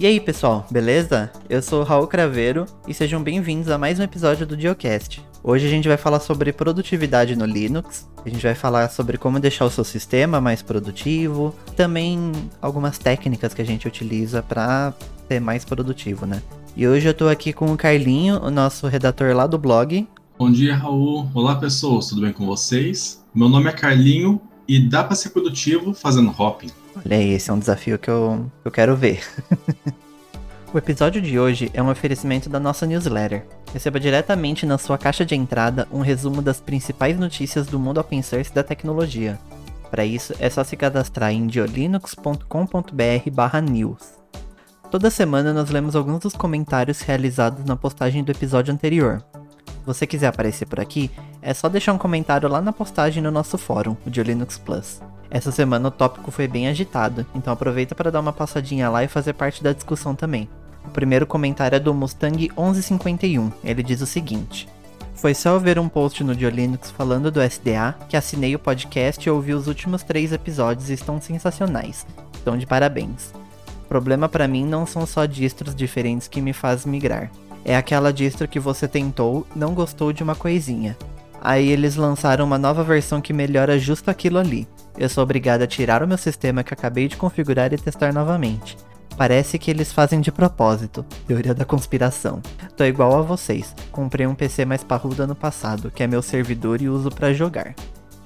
E aí, pessoal, beleza? Eu sou Raul Craveiro e sejam bem-vindos a mais um episódio do Geocast. Hoje a gente vai falar sobre produtividade no Linux, a gente vai falar sobre como deixar o seu sistema mais produtivo, também algumas técnicas que a gente utiliza para ser mais produtivo, né? E hoje eu tô aqui com o Carlinho, o nosso redator lá do blog. Bom dia, Raul. Olá, pessoas, tudo bem com vocês? Meu nome é Carlinho e dá para ser produtivo fazendo hopping. Olha aí, esse é um desafio que eu, eu quero ver. o episódio de hoje é um oferecimento da nossa newsletter. Receba diretamente na sua caixa de entrada um resumo das principais notícias do mundo open source da tecnologia. Para isso, é só se cadastrar em diolinux.com.br/news. Toda semana nós lemos alguns dos comentários realizados na postagem do episódio anterior. Se você quiser aparecer por aqui, é só deixar um comentário lá na postagem no nosso fórum, o Diolinux Plus. Essa semana o tópico foi bem agitado, então aproveita para dar uma passadinha lá e fazer parte da discussão também. O primeiro comentário é do Mustang 1151. Ele diz o seguinte: Foi só ver um post no Diolinux falando do SDA que assinei o podcast e ouvi os últimos três episódios e estão sensacionais. Estão de parabéns. Problema para mim não são só distros diferentes que me faz migrar. É aquela distro que você tentou, não gostou de uma coisinha. Aí eles lançaram uma nova versão que melhora justo aquilo ali eu sou obrigado a tirar o meu sistema que acabei de configurar e testar novamente. Parece que eles fazem de propósito. Teoria da conspiração. Tô igual a vocês. Comprei um PC mais parrudo ano passado, que é meu servidor e uso para jogar.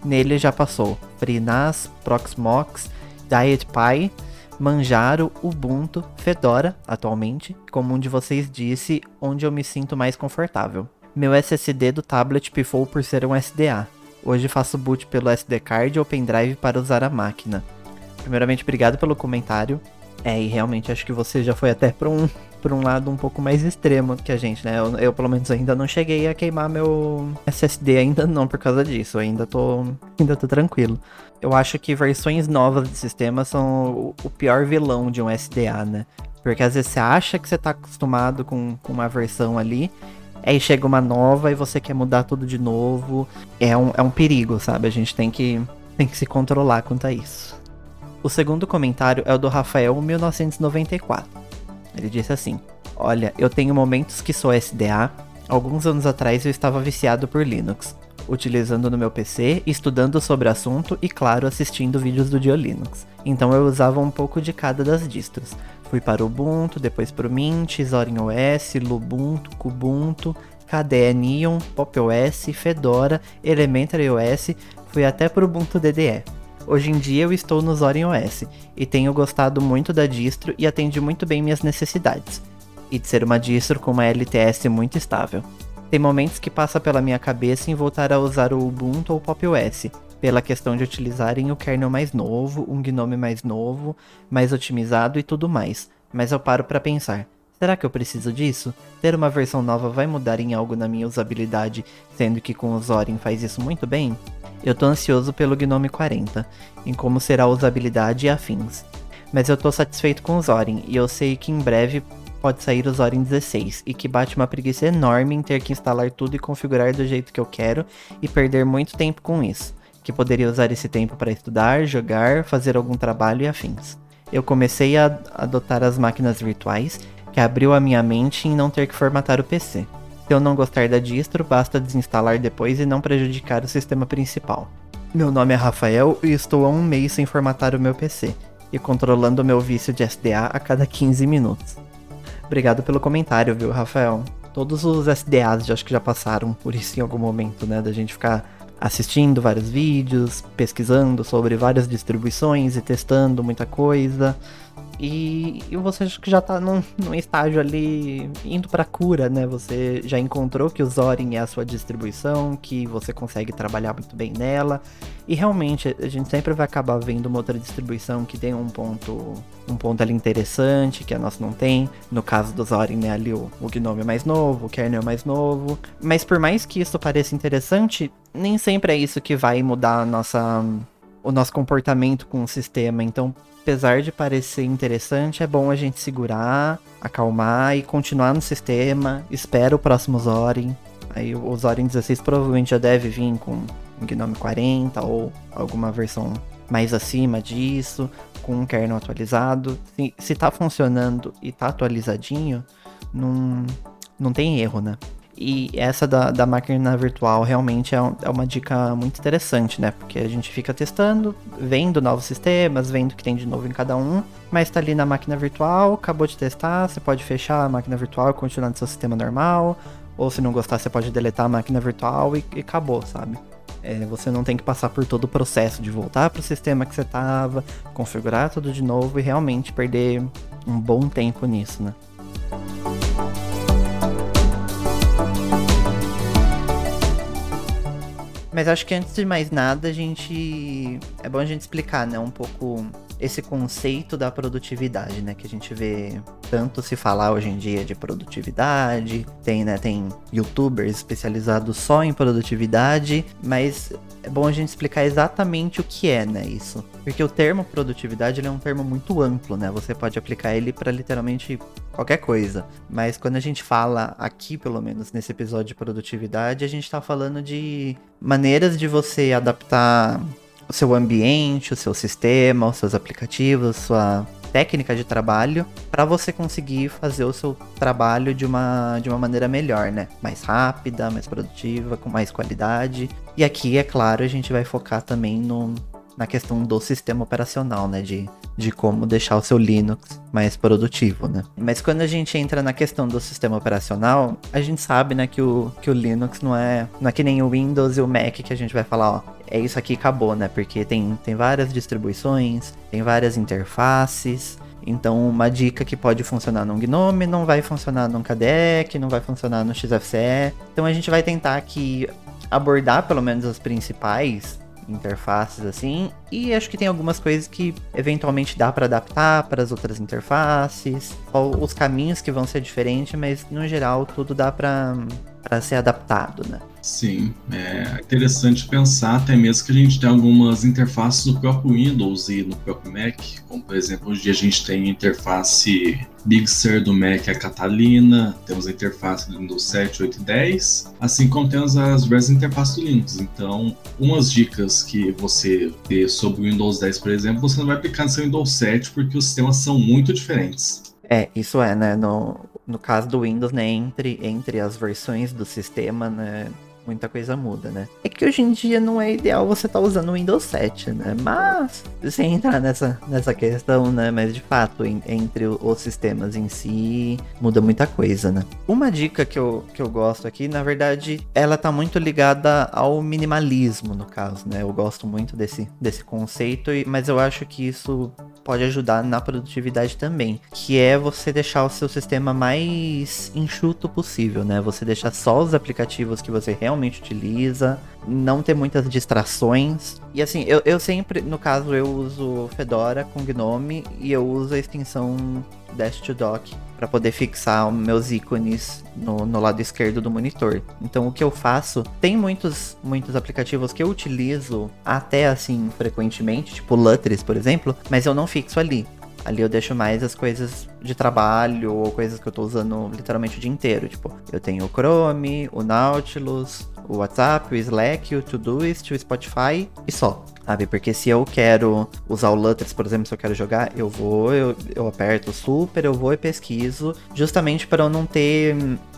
Nele já passou FreeNAS, Proxmox, DietPy, Manjaro, Ubuntu, Fedora, atualmente, como um de vocês disse, onde eu me sinto mais confortável. Meu SSD do tablet pifou por ser um SDA, Hoje faço boot pelo SD card ou pendrive para usar a máquina. Primeiramente, obrigado pelo comentário. É, e realmente acho que você já foi até para um, um lado um pouco mais extremo que a gente, né? Eu, eu, pelo menos ainda não cheguei a queimar meu SSD ainda não por causa disso. Eu ainda tô, ainda tô tranquilo. Eu acho que versões novas de sistema são o, o pior vilão de um SDA, né? Porque às vezes você acha que você tá acostumado com, com uma versão ali aí chega uma nova e você quer mudar tudo de novo. É um, é um perigo, sabe? A gente tem que, tem que se controlar quanto a isso. O segundo comentário é o do Rafael 1994. Ele disse assim: Olha, eu tenho momentos que sou SDA. Alguns anos atrás eu estava viciado por Linux, utilizando no meu PC, estudando sobre o assunto e, claro, assistindo vídeos do Diolinux. Então eu usava um pouco de cada das distros. Fui para o Ubuntu, depois para o Mint, Zorin OS, Lubuntu, Kubuntu, KDE Neon, Pop OS, Fedora, Elementary OS, fui até para o Ubuntu DDE. Hoje em dia eu estou no Zorin OS e tenho gostado muito da distro e atende muito bem minhas necessidades. E de ser uma distro com uma LTS muito estável. Tem momentos que passa pela minha cabeça em voltar a usar o Ubuntu ou Pop OS, pela questão de utilizarem o kernel mais novo, um GNOME mais novo, mais otimizado e tudo mais. Mas eu paro para pensar, será que eu preciso disso? Ter uma versão nova vai mudar em algo na minha usabilidade, sendo que com o Zorin faz isso muito bem? Eu tô ansioso pelo GNOME 40, em como será a usabilidade e afins. Mas eu tô satisfeito com o Zorin, e eu sei que em breve pode sair o Zorin 16, e que bate uma preguiça enorme em ter que instalar tudo e configurar do jeito que eu quero, e perder muito tempo com isso que poderia usar esse tempo para estudar, jogar, fazer algum trabalho e afins. Eu comecei a adotar as máquinas virtuais, que abriu a minha mente em não ter que formatar o PC. Se eu não gostar da distro, basta desinstalar depois e não prejudicar o sistema principal. Meu nome é Rafael e estou há um mês sem formatar o meu PC, e controlando o meu vício de SDA a cada 15 minutos. Obrigado pelo comentário, viu, Rafael? Todos os SDAs acho que já passaram por isso em algum momento, né? Da gente ficar assistindo vários vídeos, pesquisando sobre várias distribuições e testando muita coisa. E, e você que já tá num, num estágio ali indo pra cura, né? Você já encontrou que o Zorin é a sua distribuição, que você consegue trabalhar muito bem nela. E realmente, a gente sempre vai acabar vendo uma outra distribuição que tem um ponto um ponto ali interessante, que a nossa não tem. No caso do Zorin, né, ali o, o Gnome mais novo, o kernel mais novo. Mas por mais que isso pareça interessante, nem sempre é isso que vai mudar nossa, o nosso comportamento com o sistema. Então, apesar de parecer interessante, é bom a gente segurar, acalmar e continuar no sistema. Espera o próximo Zorin. Aí o Zorin 16 provavelmente já deve vir com Gnome 40 ou alguma versão mais acima disso, com um kernel atualizado. Se, se tá funcionando e tá atualizadinho, não, não tem erro, né? E essa da, da máquina virtual realmente é, um, é, uma dica muito interessante, né? Porque a gente fica testando, vendo novos sistemas, vendo o que tem de novo em cada um, mas tá ali na máquina virtual, acabou de testar, você pode fechar a máquina virtual e continuar no seu sistema normal, ou se não gostar, você pode deletar a máquina virtual e, e acabou, sabe? É, você não tem que passar por todo o processo de voltar para o sistema que você estava, configurar tudo de novo e realmente perder um bom tempo nisso, né? Mas acho que antes de mais nada, a gente. É bom a gente explicar, né, um pouco esse conceito da produtividade, né? Que a gente vê tanto se falar hoje em dia de produtividade, tem, né, tem youtubers especializados só em produtividade, mas é bom a gente explicar exatamente o que é, né, isso. Porque o termo produtividade ele é um termo muito amplo, né? Você pode aplicar ele para literalmente qualquer coisa. Mas quando a gente fala aqui, pelo menos nesse episódio de produtividade, a gente está falando de maneiras de você adaptar o seu ambiente, o seu sistema, os seus aplicativos, sua técnica de trabalho para você conseguir fazer o seu trabalho de uma, de uma maneira melhor, né? Mais rápida, mais produtiva, com mais qualidade. E aqui, é claro, a gente vai focar também no, na questão do sistema operacional, né? De, de como deixar o seu Linux mais produtivo, né? Mas quando a gente entra na questão do sistema operacional, a gente sabe, né, que o, que o Linux não é, não é que nem o Windows e o Mac que a gente vai falar, ó, é isso aqui acabou, né? Porque tem, tem várias distribuições, tem várias interfaces. Então, uma dica que pode funcionar no GNOME não vai funcionar no KDE, não vai funcionar no XFCE. Então, a gente vai tentar aqui abordar pelo menos as principais interfaces assim, e acho que tem algumas coisas que eventualmente dá para adaptar para as outras interfaces, ou os caminhos que vão ser diferentes, mas no geral tudo dá para ser adaptado, né? Sim, é interessante pensar até mesmo que a gente tem algumas interfaces no próprio Windows e no próprio Mac, como por exemplo, hoje a gente tem a interface Big Sur do Mac, a Catalina, temos a interface do Windows 7, 8 e 10, assim como temos as diversas interfaces do Linux. Então, umas dicas que você vê sobre o Windows 10, por exemplo, você não vai aplicar no seu Windows 7 porque os sistemas são muito diferentes. É, isso é, né? No, no caso do Windows, né, entre, entre as versões do sistema, né, muita coisa muda, né? É que hoje em dia não é ideal você estar tá usando o Windows 7, né? Mas, sem entrar nessa, nessa questão, né? Mas de fato, em, entre os sistemas em si, muda muita coisa, né? Uma dica que eu, que eu gosto aqui, na verdade, ela tá muito ligada ao minimalismo, no caso, né? Eu gosto muito desse, desse conceito, mas eu acho que isso pode ajudar na produtividade também, que é você deixar o seu sistema mais enxuto possível, né? Você deixar só os aplicativos que você realmente utiliza, não ter muitas distrações. E assim, eu, eu sempre, no caso, eu uso Fedora com Gnome e eu uso a extensão Dash to Dock para poder fixar meus ícones no, no, lado esquerdo do monitor. Então o que eu faço, tem muitos muitos aplicativos que eu utilizo até assim frequentemente, tipo Lutris, por exemplo, mas eu não fixo ali. Ali eu deixo mais as coisas de trabalho ou coisas que eu tô usando literalmente o dia inteiro. Tipo, eu tenho o Chrome, o Nautilus, o WhatsApp, o Slack, o Todoist, o Spotify e só sabe? Porque se eu quero usar o Lutris, por exemplo, se eu quero jogar, eu vou, eu, eu aperto super, eu vou e pesquiso, justamente para eu não ter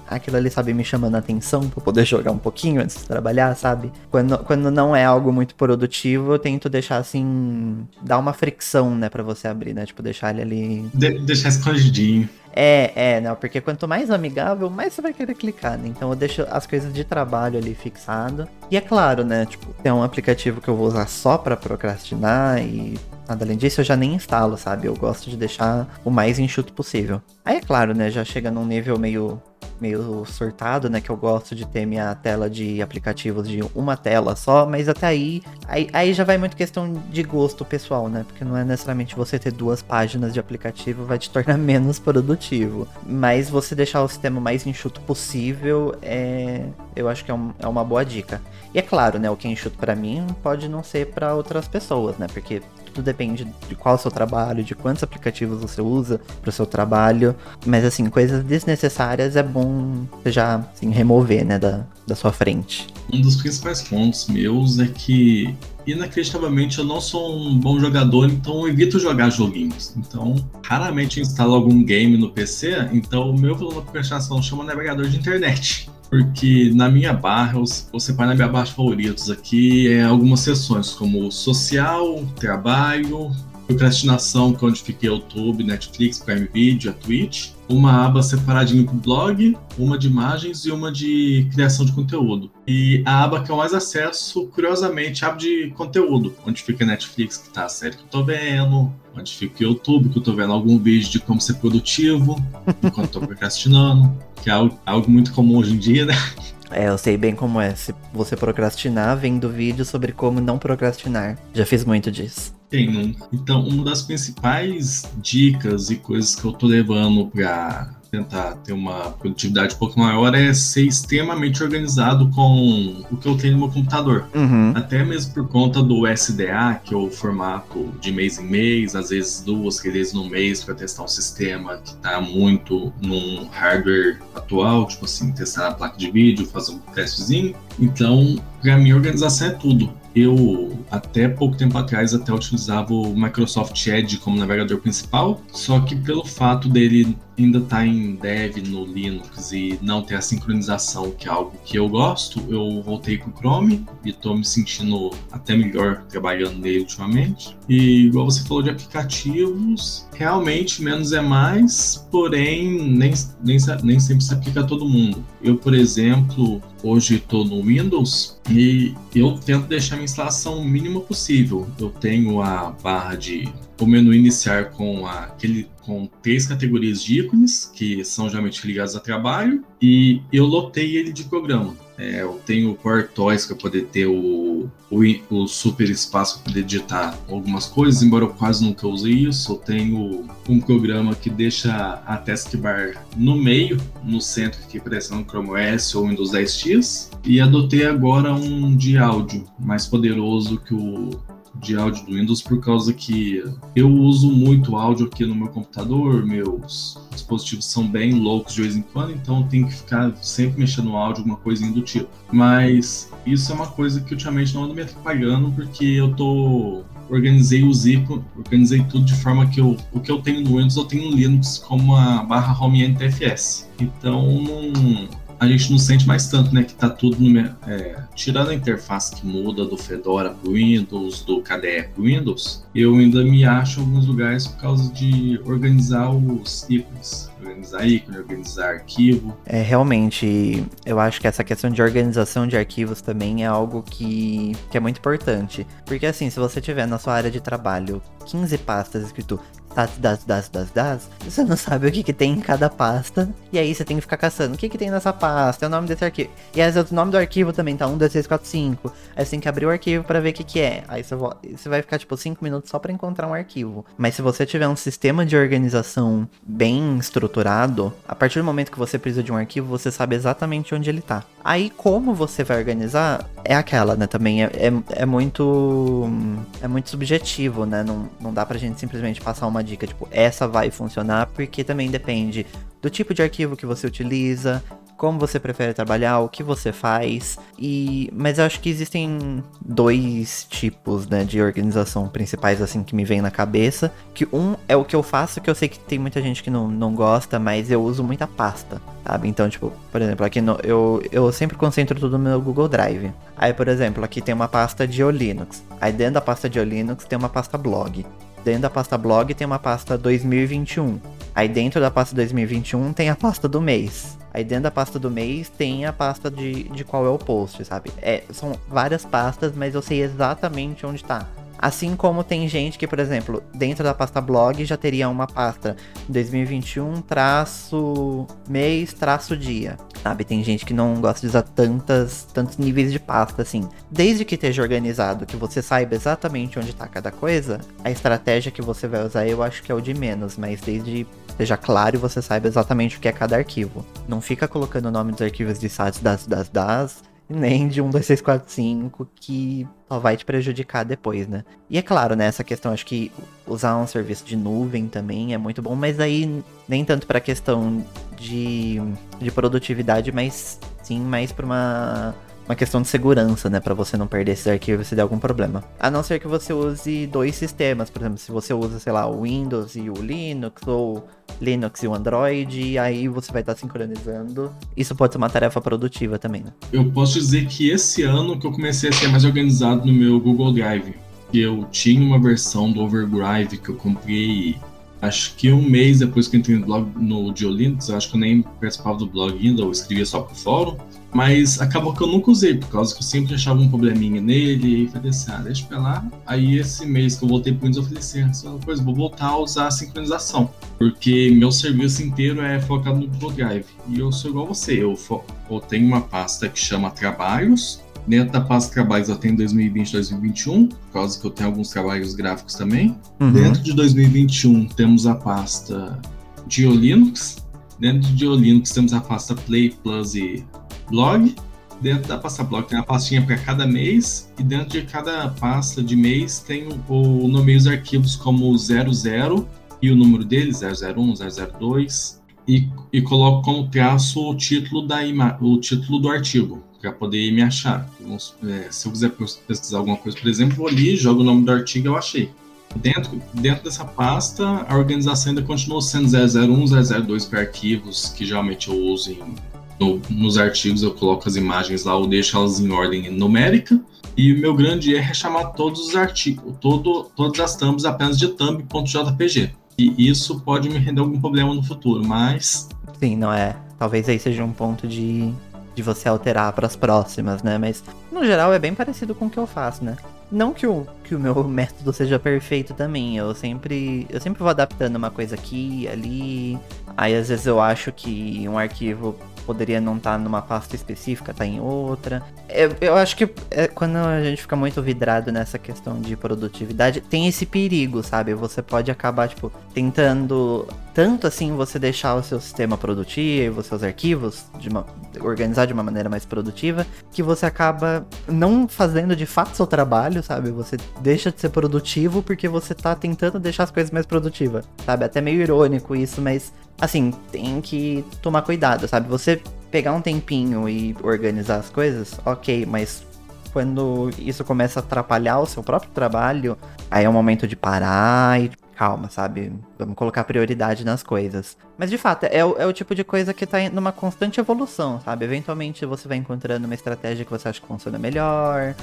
aquilo ali, sabe, me chamando a atenção para poder jogar um pouquinho antes de trabalhar, sabe? Quando, quando não é algo muito produtivo, eu tento deixar assim, dar uma fricção, né, para você abrir, né? Tipo, deixar ele ali. De deixar escondidinho. É, é, não, porque quanto mais amigável, mais você vai querer clicar, né? Então eu deixo as coisas de trabalho ali fixado. E é claro, né? Tipo, tem um aplicativo que eu vou usar só para procrastinar e nada além disso eu já nem instalo, sabe? Eu gosto de deixar o mais enxuto possível. Aí é claro, né? Já chega num nível meio meio surtado, né? Que eu gosto de ter minha tela de aplicativos de uma tela só, mas até aí, aí, aí já vai muito questão de gosto pessoal, né? Porque não é necessariamente você ter duas páginas de aplicativo vai te tornar menos produtivo. Mas você deixar o sistema mais enxuto possível é. Eu acho que é, um, é uma boa dica. E é claro, né? O que é enxuto para mim pode não ser para outras pessoas, né? Porque tudo depende de qual é o seu trabalho, de quantos aplicativos você usa para o seu trabalho. Mas assim, coisas desnecessárias é bom já assim, remover, né, da, da sua frente. Um dos principais pontos meus é que inacreditavelmente eu não sou um bom jogador, então eu evito jogar joguinhos. Então, raramente instalo algum game no PC, então o meu volume de procrastinação chama navegador de internet. Porque na minha barra, eu separei na minha barra de favoritos aqui é algumas seções, como social, trabalho, procrastinação, que é onde fica YouTube, Netflix, Prime Video, a Twitch. Uma aba separadinha para blog, uma de imagens e uma de criação de conteúdo. E a aba que eu mais acesso, curiosamente, é a aba de conteúdo, onde fica Netflix, que tá a série que eu tô vendo, onde fica o YouTube, que eu tô vendo algum vídeo de como ser produtivo, enquanto tô procrastinando, que é algo, algo muito comum hoje em dia, né? É, eu sei bem como é. Se você procrastinar, vendo vídeo sobre como não procrastinar. Já fiz muito disso. Tem nunca. Então, uma das principais dicas e coisas que eu tô levando para tentar ter uma produtividade um pouco maior é ser extremamente organizado com o que eu tenho no meu computador. Uhum. Até mesmo por conta do SDA, que é o formato de mês em mês, às vezes duas, três vezes no mês para testar um sistema que está muito num hardware atual, tipo assim, testar a placa de vídeo, fazer um testezinho. Então, para mim, organização é tudo. Eu, até pouco tempo atrás, até utilizava o Microsoft Edge como navegador principal, só que pelo fato dele ainda estar tá em dev no Linux e não ter a sincronização, que é algo que eu gosto, eu voltei pro Chrome e estou me sentindo até melhor trabalhando nele ultimamente. E igual você falou de aplicativos, realmente menos é mais, porém nem, nem, nem sempre se aplica a todo mundo. Eu, por exemplo, hoje estou no Windows e eu tento deixar minha instalação mínima possível. Eu tenho a barra de o menu iniciar com aquele com três categorias de ícones que são geralmente ligados a trabalho e eu lotei ele de programa. É, eu tenho o Core Toys para poder ter o, o, o, super espaço para poder digitar algumas coisas, embora eu quase nunca use isso. Eu tenho um programa que deixa a taskbar no meio, no centro, que parece no Chrome OS ou Windows 10X. E adotei agora um de áudio mais poderoso que o de áudio do Windows por causa que eu uso muito áudio aqui no meu computador, meus dispositivos são bem loucos de vez em quando, então tenho que ficar sempre mexendo no áudio, alguma coisinha do tipo. Mas isso é uma coisa que ultimamente não ando me atrapalhando porque eu tô organizei o Zico, organizei tudo de forma que eu, o que eu tenho no Windows eu tenho no Linux como a barra home NTFS. Então não a gente não sente mais tanto, né? Que tá tudo no. É, tirando a interface que muda do Fedora pro Windows, do KDE pro Windows, eu ainda me acho em alguns lugares por causa de organizar os ícones. Organizar ícone, organizar arquivo. É, realmente, eu acho que essa questão de organização de arquivos também é algo que, que é muito importante. Porque assim, se você tiver na sua área de trabalho 15 pastas escrito das, das, das, das, das, você não sabe o que, que tem em cada pasta. E aí você tem que ficar caçando. O que, que tem nessa pasta? É o nome desse arquivo. E às vezes o nome do arquivo também tá 1, 2, 3, 4, 5. Aí você tem que abrir o arquivo para ver o que, que é. Aí você, você vai ficar tipo 5 minutos só para encontrar um arquivo. Mas se você tiver um sistema de organização bem estruturado, a partir do momento que você precisa de um arquivo, você sabe exatamente onde ele tá. Aí como você vai organizar é aquela, né? Também é, é, é muito. É muito subjetivo, né? Não, não dá pra gente simplesmente passar uma dica, tipo, essa vai funcionar, porque também depende do tipo de arquivo que você utiliza, como você prefere trabalhar, o que você faz. E mas eu acho que existem dois tipos, né, de organização principais assim que me vem na cabeça, que um é o que eu faço, que eu sei que tem muita gente que não, não gosta, mas eu uso muita pasta, sabe? Então, tipo, por exemplo, aqui no, eu, eu sempre concentro tudo no meu Google Drive. Aí, por exemplo, aqui tem uma pasta de Linux. Aí dentro da pasta de Linux tem uma pasta blog. Dentro da pasta blog tem uma pasta 2021. Aí dentro da pasta 2021 tem a pasta do mês. Aí dentro da pasta do mês tem a pasta de, de qual é o post, sabe? É, são várias pastas, mas eu sei exatamente onde tá. Assim como tem gente que, por exemplo, dentro da pasta blog já teria uma pasta 2021 traço mês traço dia, sabe? Tem gente que não gosta de usar tantas, tantos níveis de pasta assim. Desde que esteja organizado, que você saiba exatamente onde está cada coisa, a estratégia que você vai usar eu acho que é o de menos, mas desde esteja claro e você saiba exatamente o que é cada arquivo. Não fica colocando o nome dos arquivos de sites das, das, das nem de um 5 que só vai te prejudicar depois, né? E é claro, né, essa questão, acho que usar um serviço de nuvem também é muito bom, mas aí nem tanto para questão de, de produtividade, mas sim mais para uma uma questão de segurança, né, para você não perder esses arquivos se der algum problema. A não ser que você use dois sistemas, por exemplo, se você usa, sei lá, o Windows e o Linux ou Linux e o Android, e aí você vai estar sincronizando. Isso pode ser uma tarefa produtiva também, né? Eu posso dizer que esse ano que eu comecei a ser mais organizado no meu Google Drive. Eu tinha uma versão do Overdrive que eu comprei acho que um mês depois que eu entrei no blog no Geolinux, acho que eu nem participava do blog ainda, eu escrevia só pro fórum, mas acabou que eu nunca usei, por causa que eu sempre achava um probleminha nele, e falei assim, ah, deixa pra lá. Aí esse mês que eu voltei pro Windows, eu falei assim, ah, coisa, vou voltar a usar a sincronização, porque meu serviço inteiro é focado no Google Drive, e eu sou igual você, eu, eu tenho uma pasta que chama Trabalhos, Dentro da pasta de trabalhos eu tenho 2020 e 2021, por causa que eu tenho alguns trabalhos gráficos também. Uhum. Dentro de 2021 temos a pasta GeoLinux. Dentro de GeoLinux temos a pasta Play Plus e Blog. Dentro da pasta blog tem uma pastinha para cada mês e dentro de cada pasta de mês tem o nomeio os arquivos como 00 e o número dele 001, 002 e, e coloco como traço o título da o título do artigo para poder me achar. É, se eu quiser pesquisar alguma coisa, por exemplo, vou ali, jogo o nome do artigo eu achei. Dentro, dentro dessa pasta, a organização ainda continua sendo 001, 002 para arquivos que geralmente eu uso em, no, nos artigos, eu coloco as imagens lá, eu deixo elas em ordem numérica. E o meu grande erro é chamar todos os artigos, todo, todas as thumbs apenas de thumb.jpg. E isso pode me render algum problema no futuro, mas. Sim, não é. Talvez aí seja um ponto de de você alterar para as próximas, né? Mas no geral é bem parecido com o que eu faço, né? Não que o, que o meu método seja perfeito também, eu sempre eu sempre vou adaptando uma coisa aqui, ali. Aí às vezes eu acho que um arquivo poderia não estar tá numa pasta específica, tá em outra. Eu, eu acho que é, quando a gente fica muito vidrado nessa questão de produtividade, tem esse perigo, sabe? Você pode acabar, tipo, tentando tanto assim você deixar o seu sistema produtivo, os seus arquivos, de uma, organizar de uma maneira mais produtiva, que você acaba não fazendo de fato seu trabalho, sabe? Você deixa de ser produtivo porque você tá tentando deixar as coisas mais produtivas, sabe? Até meio irônico isso, mas assim, tem que tomar cuidado, sabe? Você pegar um tempinho e organizar as coisas, ok, mas quando isso começa a atrapalhar o seu próprio trabalho, aí é o momento de parar e calma, sabe? Vamos colocar prioridade nas coisas. Mas de fato, é o, é o tipo de coisa que tá numa constante evolução, sabe? Eventualmente você vai encontrando uma estratégia que você acha que funciona melhor,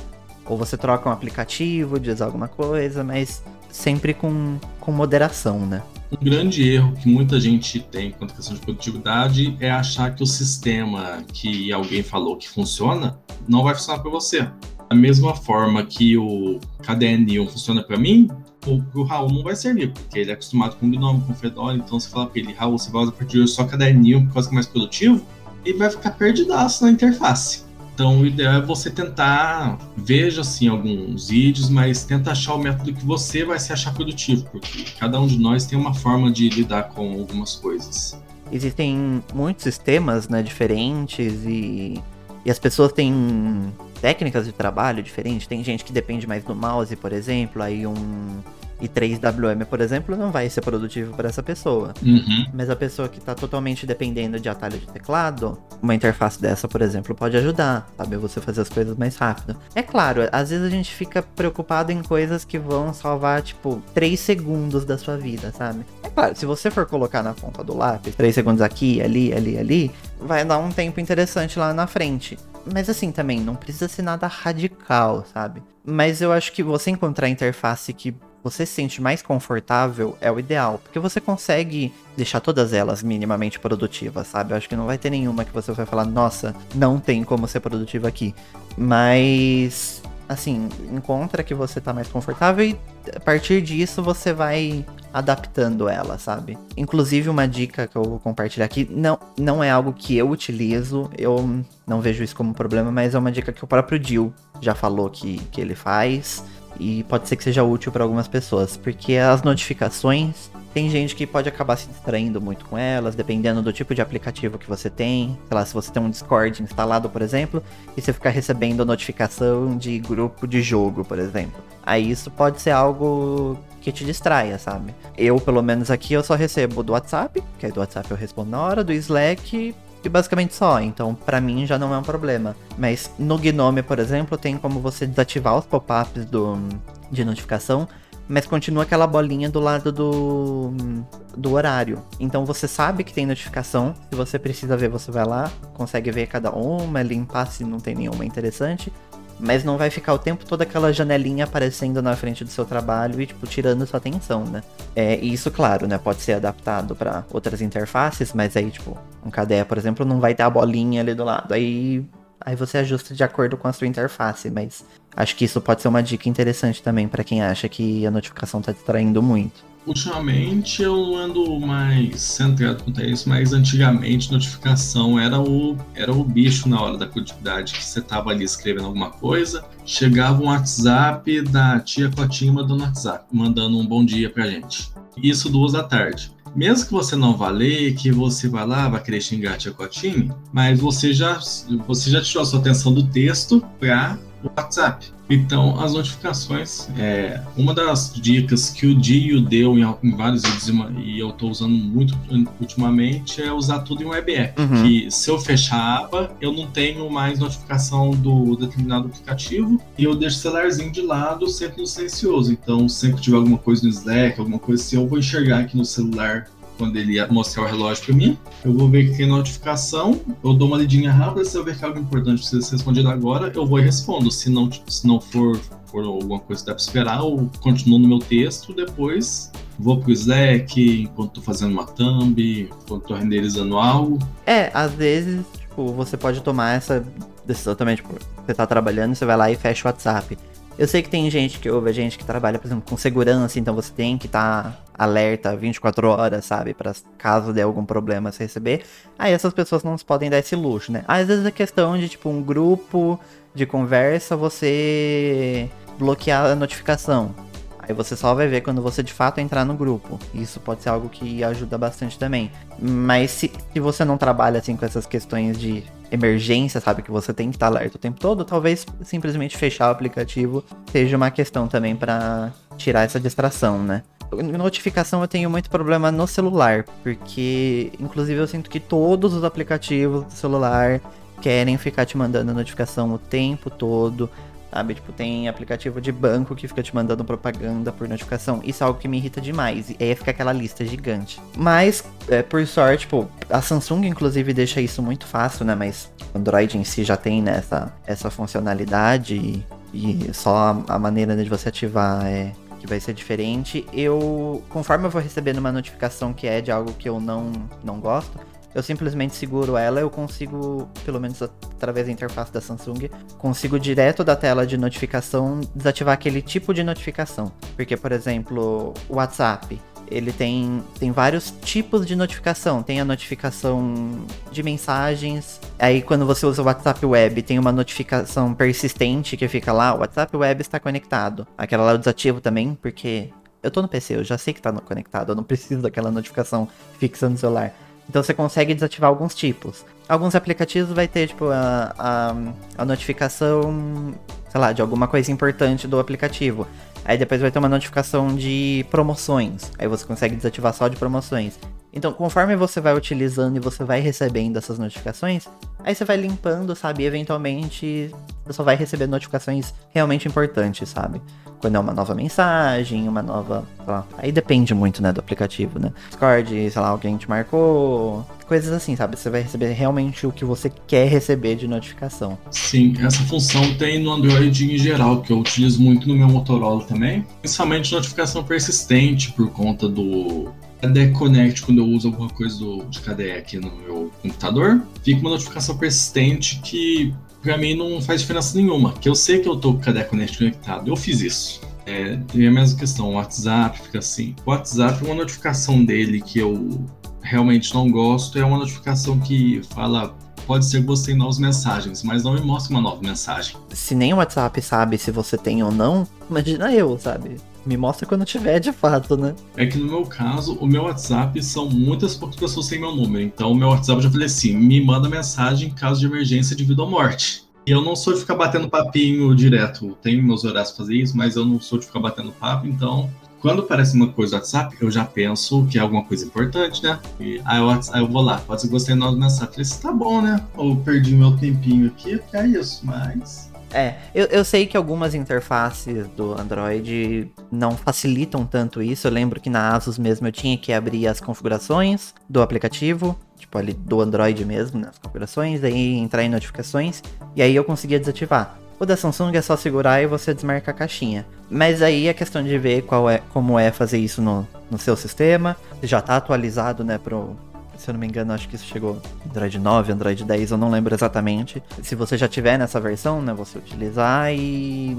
ou você troca um aplicativo, diz alguma coisa, mas sempre com, com moderação, né? Um grande erro que muita gente tem quanto à questão de produtividade é achar que o sistema que alguém falou que funciona não vai funcionar para você. Da mesma forma que o caderninho funciona para mim, o, o Raul não vai servir, porque ele é acostumado com Gnome, com Fedora, então você fala para ele, Raul, você vai usar a partir de hoje só caderninho por causa que é mais produtivo, ele vai ficar perdidaço na interface. Então, o ideal é você tentar, veja assim alguns vídeos, mas tenta achar o método que você vai se achar produtivo, porque cada um de nós tem uma forma de lidar com algumas coisas. Existem muitos sistemas, né, diferentes e, e as pessoas têm técnicas de trabalho diferentes. Tem gente que depende mais do mouse, por exemplo, aí um e 3WM, por exemplo, não vai ser produtivo para essa pessoa. Uhum. Mas a pessoa que está totalmente dependendo de atalho de teclado, uma interface dessa, por exemplo, pode ajudar, sabe? Você fazer as coisas mais rápido. É claro, às vezes a gente fica preocupado em coisas que vão salvar, tipo, 3 segundos da sua vida, sabe? É claro, se você for colocar na ponta do lápis, 3 segundos aqui, ali, ali, ali, vai dar um tempo interessante lá na frente. Mas assim também, não precisa ser nada radical, sabe? Mas eu acho que você encontrar a interface que você se sente mais confortável é o ideal, porque você consegue deixar todas elas minimamente produtivas, sabe? Eu acho que não vai ter nenhuma que você vai falar, nossa, não tem como ser produtiva aqui. Mas assim, encontra que você tá mais confortável e a partir disso você vai adaptando ela, sabe? Inclusive uma dica que eu vou compartilhar aqui, não, não é algo que eu utilizo, eu não vejo isso como problema, mas é uma dica que o próprio Jill já falou que, que ele faz e pode ser que seja útil para algumas pessoas, porque as notificações Tem gente que pode acabar se distraindo muito com elas, dependendo do tipo de aplicativo que você tem. Sei lá, se você tem um Discord instalado, por exemplo, e você ficar recebendo notificação de grupo de jogo, por exemplo. Aí isso pode ser algo que te distraia, sabe? Eu, pelo menos aqui, eu só recebo do WhatsApp, que aí do WhatsApp eu respondo na hora, do Slack e basicamente só. Então, para mim já não é um problema. Mas no Gnome, por exemplo, tem como você desativar os pop-ups do de notificação mas continua aquela bolinha do lado do, do horário. Então você sabe que tem notificação. Se você precisa ver, você vai lá, consegue ver cada uma, limpar se não tem nenhuma interessante. Mas não vai ficar o tempo todo aquela janelinha aparecendo na frente do seu trabalho e, tipo, tirando sua atenção, né? É, e isso, claro, né? Pode ser adaptado para outras interfaces, mas aí, tipo, um KDE, por exemplo, não vai ter a bolinha ali do lado. Aí Aí você ajusta de acordo com a sua interface, mas acho que isso pode ser uma dica interessante também para quem acha que a notificação está distraindo muito. Ultimamente eu ando mais centrado quanto a isso, mas antigamente notificação era o, era o bicho na hora da produtividade, que você tava ali escrevendo alguma coisa, chegava um WhatsApp da tia Cotinha mandando WhatsApp, mandando um bom dia pra gente. Isso duas da tarde mesmo que você não vá ler, que você vai lá, vai querer xingar a tia Cotinha, mas você já, você já tirou a sua atenção do texto para o WhatsApp. Então, as notificações, é, uma das dicas que o Dio deu em, em vários vídeos e eu estou usando muito ultimamente é usar tudo em web app. Uhum. Que se eu fechar a aba, eu não tenho mais notificação do determinado aplicativo e eu deixo o celularzinho de lado sempre no silencioso. Então, sempre que tiver alguma coisa no Slack, alguma coisa assim, eu vou enxergar aqui no celular quando ele mostrar o relógio para mim. Eu vou ver que tem notificação, eu dou uma lidinha rápida, se eu ver que é algo importante precisa ser respondido agora, eu vou e respondo. Se não, se não for, for alguma coisa que dá para esperar, eu continuo no meu texto, depois vou pro Slack enquanto tô fazendo uma thumb, enquanto tô renderizando algo. É, às vezes, tipo, você pode tomar essa decisão também, tipo, você tá trabalhando, você vai lá e fecha o WhatsApp. Eu sei que tem gente que ouve a gente que trabalha, por exemplo, com segurança, então você tem que estar tá alerta 24 horas, sabe? para caso dê algum problema você receber. Aí essas pessoas não podem dar esse luxo, né? Às vezes é questão de, tipo, um grupo de conversa, você bloquear a notificação. Aí você só vai ver quando você de fato entrar no grupo. Isso pode ser algo que ajuda bastante também. Mas se, se você não trabalha assim com essas questões de emergência, sabe, que você tem que estar alerta o tempo todo, talvez simplesmente fechar o aplicativo seja uma questão também para tirar essa distração, né? Notificação eu tenho muito problema no celular, porque inclusive eu sinto que todos os aplicativos do celular querem ficar te mandando notificação o tempo todo sabe? Tipo, tem aplicativo de banco que fica te mandando propaganda por notificação. Isso é algo que me irrita demais. E aí fica aquela lista gigante. Mas, é, por sorte, tipo, a Samsung, inclusive, deixa isso muito fácil, né? Mas Android em si já tem né, essa, essa funcionalidade e, e só a, a maneira de você ativar é que vai ser diferente. Eu, conforme eu vou recebendo uma notificação que é de algo que eu não, não gosto, eu simplesmente seguro ela, eu consigo, pelo menos através da interface da Samsung, consigo direto da tela de notificação desativar aquele tipo de notificação. Porque, por exemplo, o WhatsApp, ele tem, tem vários tipos de notificação. Tem a notificação de mensagens. Aí, quando você usa o WhatsApp Web, tem uma notificação persistente que fica lá: o WhatsApp Web está conectado. Aquela lá eu desativo também, porque eu tô no PC, eu já sei que tá conectado, eu não preciso daquela notificação fixa no celular. Então você consegue desativar alguns tipos. Alguns aplicativos vai ter, tipo, a, a, a notificação, sei lá, de alguma coisa importante do aplicativo. Aí depois vai ter uma notificação de promoções. Aí você consegue desativar só de promoções. Então, conforme você vai utilizando e você vai recebendo essas notificações, aí você vai limpando, sabe? E eventualmente você só vai receber notificações realmente importantes, sabe? Quando é uma nova mensagem, uma nova. Lá, aí depende muito, né, do aplicativo, né? Discord, sei lá, alguém te marcou. Coisas assim, sabe? Você vai receber realmente o que você quer receber de notificação. Sim, essa função tem no Android em geral, que eu utilizo muito no meu Motorola também. Principalmente notificação persistente por conta do KDE Connect, quando eu uso alguma coisa do, de KDE aqui no meu computador, fica uma notificação persistente que para mim não faz diferença nenhuma. Que eu sei que eu tô com o KDE Connect conectado. Eu fiz isso. É, e a mesma questão, o WhatsApp fica assim. O WhatsApp, uma notificação dele que eu realmente não gosto é uma notificação que fala pode ser que você tenha novas mensagens, mas não me mostra uma nova mensagem. Se nem o WhatsApp sabe se você tem ou não, imagina eu, sabe? Me mostra quando tiver de fato, né? É que no meu caso, o meu WhatsApp são muitas poucas pessoas sem meu número. Então, o meu WhatsApp eu já falei assim: me manda mensagem em caso de emergência de vida ou morte. E eu não sou de ficar batendo papinho direto. Tenho meus horários pra fazer isso, mas eu não sou de ficar batendo papo, então quando aparece uma coisa no WhatsApp, eu já penso que é alguma coisa importante, né? E aí eu, aí eu vou lá, pode ser que gostei do mensagem. Falei assim, tá bom, né? Eu perdi meu tempinho aqui, é isso, mas. É, eu, eu sei que algumas interfaces do Android não facilitam tanto isso. Eu lembro que na Asus mesmo eu tinha que abrir as configurações do aplicativo, tipo ali do Android mesmo, nas configurações, aí entrar em notificações, e aí eu conseguia desativar. O da Samsung é só segurar e você desmarca a caixinha. Mas aí é questão de ver qual é, como é fazer isso no, no seu sistema. Já está atualizado, né, pro, se eu não me engano, acho que isso chegou Android 9, Android 10, eu não lembro exatamente. Se você já tiver nessa versão, né, você utilizar e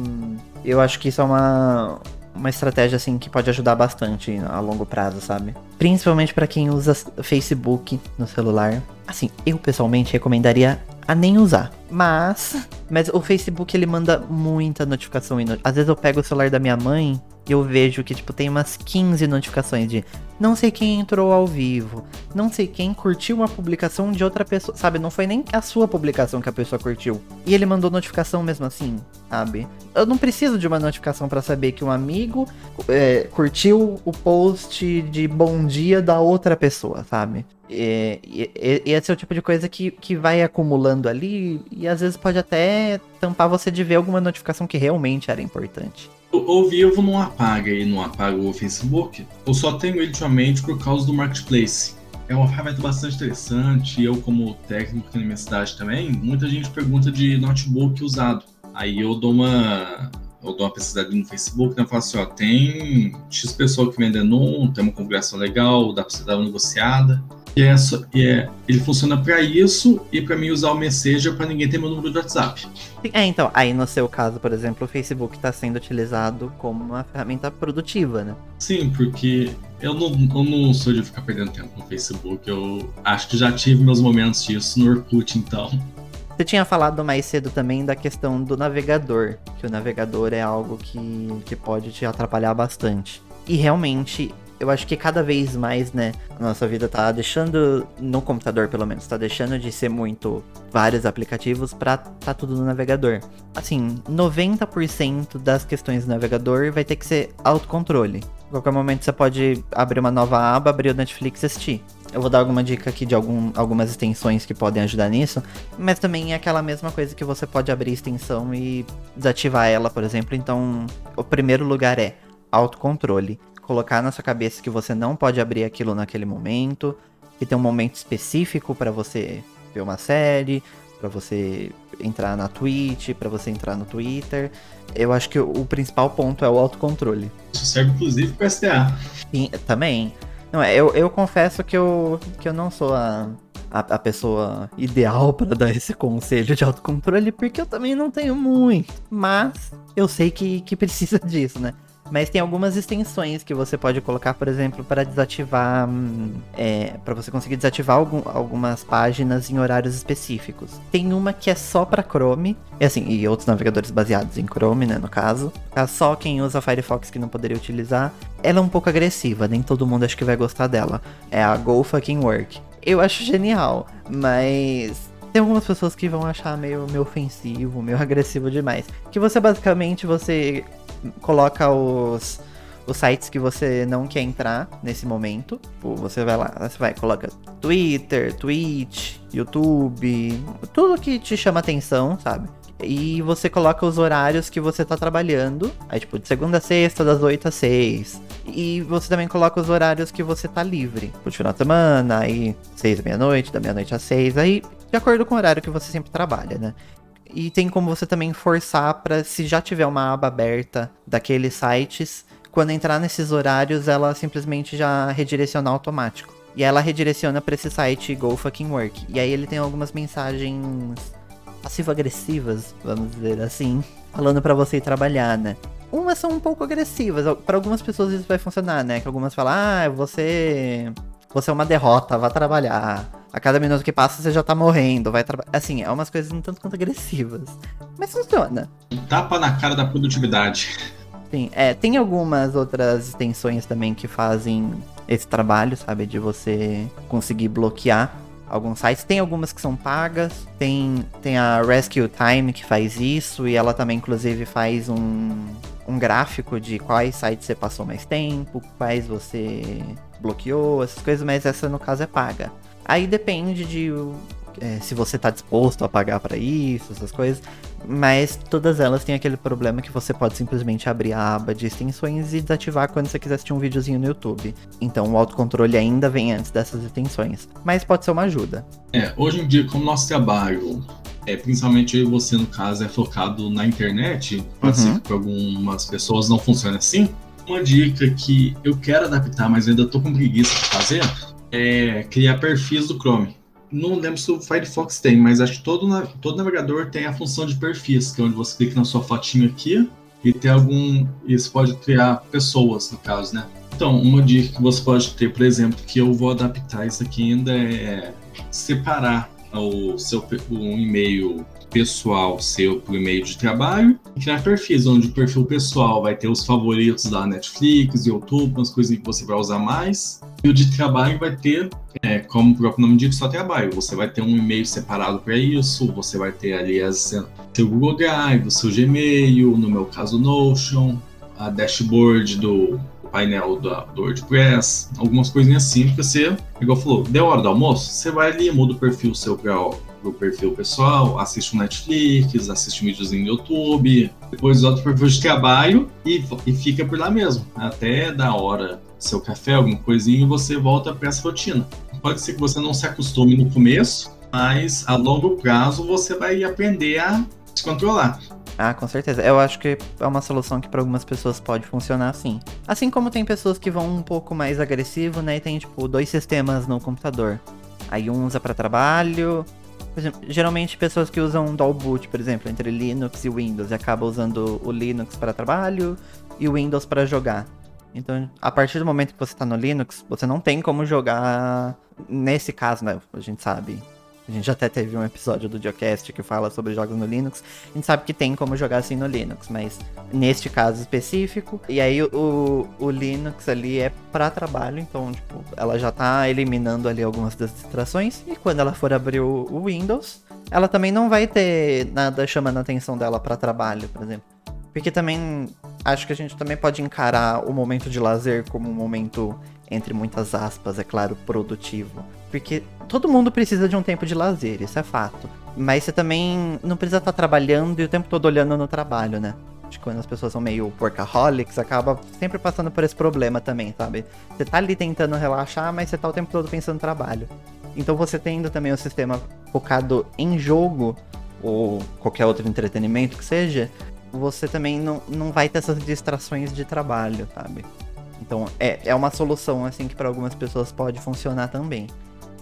eu acho que isso é uma uma estratégia assim que pode ajudar bastante a longo prazo, sabe? Principalmente para quem usa Facebook no celular. Assim, eu pessoalmente recomendaria a nem usar. Mas, mas o Facebook ele manda muita notificação. Às vezes eu pego o celular da minha mãe eu vejo que, tipo, tem umas 15 notificações de não sei quem entrou ao vivo, não sei quem curtiu uma publicação de outra pessoa, sabe? Não foi nem a sua publicação que a pessoa curtiu. E ele mandou notificação mesmo assim, sabe? Eu não preciso de uma notificação para saber que um amigo é, curtiu o post de bom dia da outra pessoa, sabe? E, e, e, esse é o tipo de coisa que, que vai acumulando ali e às vezes pode até tampar você de ver alguma notificação que realmente era importante. O Vivo não apaga e não apaga o Facebook. Eu só tenho ele ultimamente por causa do Marketplace. É uma ferramenta bastante interessante. Eu, como técnico aqui na minha cidade também, muita gente pergunta de notebook usado. Aí eu dou uma, eu dou uma pesquisadinha no Facebook, né? Eu falo assim, ó, tem X pessoa que vendendo um, tem uma configuração legal, dá pra você dar uma negociada. E é, e é ele funciona para isso e para mim usar o Messenger para ninguém ter meu número de WhatsApp. É, então, aí no seu caso, por exemplo, o Facebook está sendo utilizado como uma ferramenta produtiva, né? Sim, porque eu não, eu não sou de ficar perdendo tempo no Facebook. Eu acho que já tive meus momentos disso no Orkut, então. Você tinha falado mais cedo também da questão do navegador, que o navegador é algo que, que pode te atrapalhar bastante. E realmente eu acho que cada vez mais, né, a nossa vida tá deixando, no computador pelo menos, tá deixando de ser muito vários aplicativos pra tá tudo no navegador. Assim, 90% das questões do navegador vai ter que ser autocontrole. A qualquer momento você pode abrir uma nova aba, abrir o Netflix e assistir. Eu vou dar alguma dica aqui de algum, algumas extensões que podem ajudar nisso, mas também é aquela mesma coisa que você pode abrir extensão e desativar ela, por exemplo. Então, o primeiro lugar é autocontrole colocar na sua cabeça que você não pode abrir aquilo naquele momento, que tem um momento específico para você ver uma série, para você entrar na Twitch, para você entrar no Twitter. Eu acho que o principal ponto é o autocontrole. Isso serve inclusive para STA. Sim, também. Não, é, eu, eu confesso que eu, que eu não sou a, a, a pessoa ideal para dar esse conselho de autocontrole, porque eu também não tenho muito. Mas eu sei que, que precisa disso, né? Mas tem algumas extensões que você pode colocar, por exemplo, para desativar. Hum, é, para você conseguir desativar algum, algumas páginas em horários específicos. Tem uma que é só para Chrome, e assim, e outros navegadores baseados em Chrome, né, no caso. Tá? Só quem usa Firefox que não poderia utilizar. Ela é um pouco agressiva, nem todo mundo acho que vai gostar dela. É a Go Fucking Work. Eu acho genial, mas tem algumas pessoas que vão achar meio, meio ofensivo, meio agressivo demais. Que você basicamente você coloca os, os sites que você não quer entrar nesse momento. Você vai lá, você vai, coloca Twitter, Twitch, YouTube, tudo que te chama atenção, sabe? E você coloca os horários que você tá trabalhando. Aí, tipo, de segunda a sexta, das 8 às 6. E você também coloca os horários que você tá livre. De final de semana, aí 6 da meia-noite, da meia-noite às 6. Aí, de acordo com o horário que você sempre trabalha, né? E tem como você também forçar para se já tiver uma aba aberta daqueles sites, quando entrar nesses horários, ela simplesmente já redirecionar automático. E ela redireciona para esse site Go Fucking Work. E aí ele tem algumas mensagens passivo-agressivas, vamos dizer assim, falando para você ir trabalhar, né? Umas são um pouco agressivas, para algumas pessoas isso vai funcionar, né? Que algumas falam, ah, você você é uma derrota, vá trabalhar. A cada minuto que passa você já tá morrendo, vai trabalhar. Assim, é umas coisas um tanto quanto agressivas. Mas funciona. Tapa na cara da produtividade. Sim, é, tem algumas outras extensões também que fazem esse trabalho, sabe? De você conseguir bloquear alguns sites. Tem algumas que são pagas, tem, tem a Rescue Time que faz isso, e ela também, inclusive, faz um, um gráfico de quais sites você passou mais tempo, quais você bloqueou, essas coisas, mas essa no caso é paga. Aí depende de é, se você tá disposto a pagar para isso, essas coisas. Mas todas elas têm aquele problema que você pode simplesmente abrir a aba de extensões e desativar quando você quiser assistir um videozinho no YouTube. Então o autocontrole ainda vem antes dessas extensões. Mas pode ser uma ajuda. É, hoje em dia, como nosso trabalho, é, principalmente eu e você, no caso, é focado na internet, pode uhum. ser que para algumas pessoas não funcione assim. Uma dica que eu quero adaptar, mas ainda tô com preguiça de fazer, é criar perfis do Chrome não lembro se o Firefox tem, mas acho que todo, todo navegador tem a função de perfis, que é onde você clica na sua fotinha aqui e tem algum. E você pode criar pessoas, no caso, né? Então, uma dica que você pode ter, por exemplo, que eu vou adaptar isso aqui ainda é separar o seu um e-mail pessoal seu o e-mail de trabalho e criar perfis, onde o perfil pessoal vai ter os favoritos da Netflix, YouTube, umas coisas que você vai usar mais. E o de trabalho vai ter, é, como o próprio nome diz, só trabalho. Você vai ter um e-mail separado para isso, você vai ter ali as, seu Google Drive, o seu Gmail, no meu caso Notion, a dashboard do painel do, do WordPress, algumas coisinhas assim, porque você, igual falou, deu hora do almoço, você vai ali, muda o perfil seu para pro perfil pessoal, assiste o Netflix, assiste um videozinho no YouTube, depois volta pro perfil de trabalho e, e fica por lá mesmo. Até da hora seu café, alguma coisinha, e você volta para essa rotina. Pode ser que você não se acostume no começo, mas a longo prazo você vai aprender a se controlar. Ah, com certeza. Eu acho que é uma solução que para algumas pessoas pode funcionar assim. Assim como tem pessoas que vão um pouco mais agressivo, né? E tem, tipo, dois sistemas no computador. Aí um usa para trabalho, Geralmente pessoas que usam dual boot, por exemplo, entre Linux e Windows, e acabam usando o Linux para trabalho e o Windows para jogar. Então, a partir do momento que você está no Linux, você não tem como jogar. Nesse caso, né? A gente sabe a gente até teve um episódio do Geocast que fala sobre jogos no Linux. A gente sabe que tem como jogar assim no Linux, mas neste caso específico. E aí o, o Linux ali é para trabalho, então, tipo, ela já tá eliminando ali algumas das distrações. E quando ela for abrir o, o Windows, ela também não vai ter nada chamando a atenção dela para trabalho, por exemplo. Porque também acho que a gente também pode encarar o momento de lazer como um momento, entre muitas aspas, é claro, produtivo. Porque todo mundo precisa de um tempo de lazer, isso é fato. Mas você também não precisa estar trabalhando e o tempo todo olhando no trabalho, né? Quando as pessoas são meio workaholics, acaba sempre passando por esse problema também, sabe? Você tá ali tentando relaxar, mas você tá o tempo todo pensando no trabalho. Então você tendo também o sistema focado em jogo, ou qualquer outro entretenimento que seja, você também não, não vai ter essas distrações de trabalho, sabe? Então é, é uma solução assim que para algumas pessoas pode funcionar também.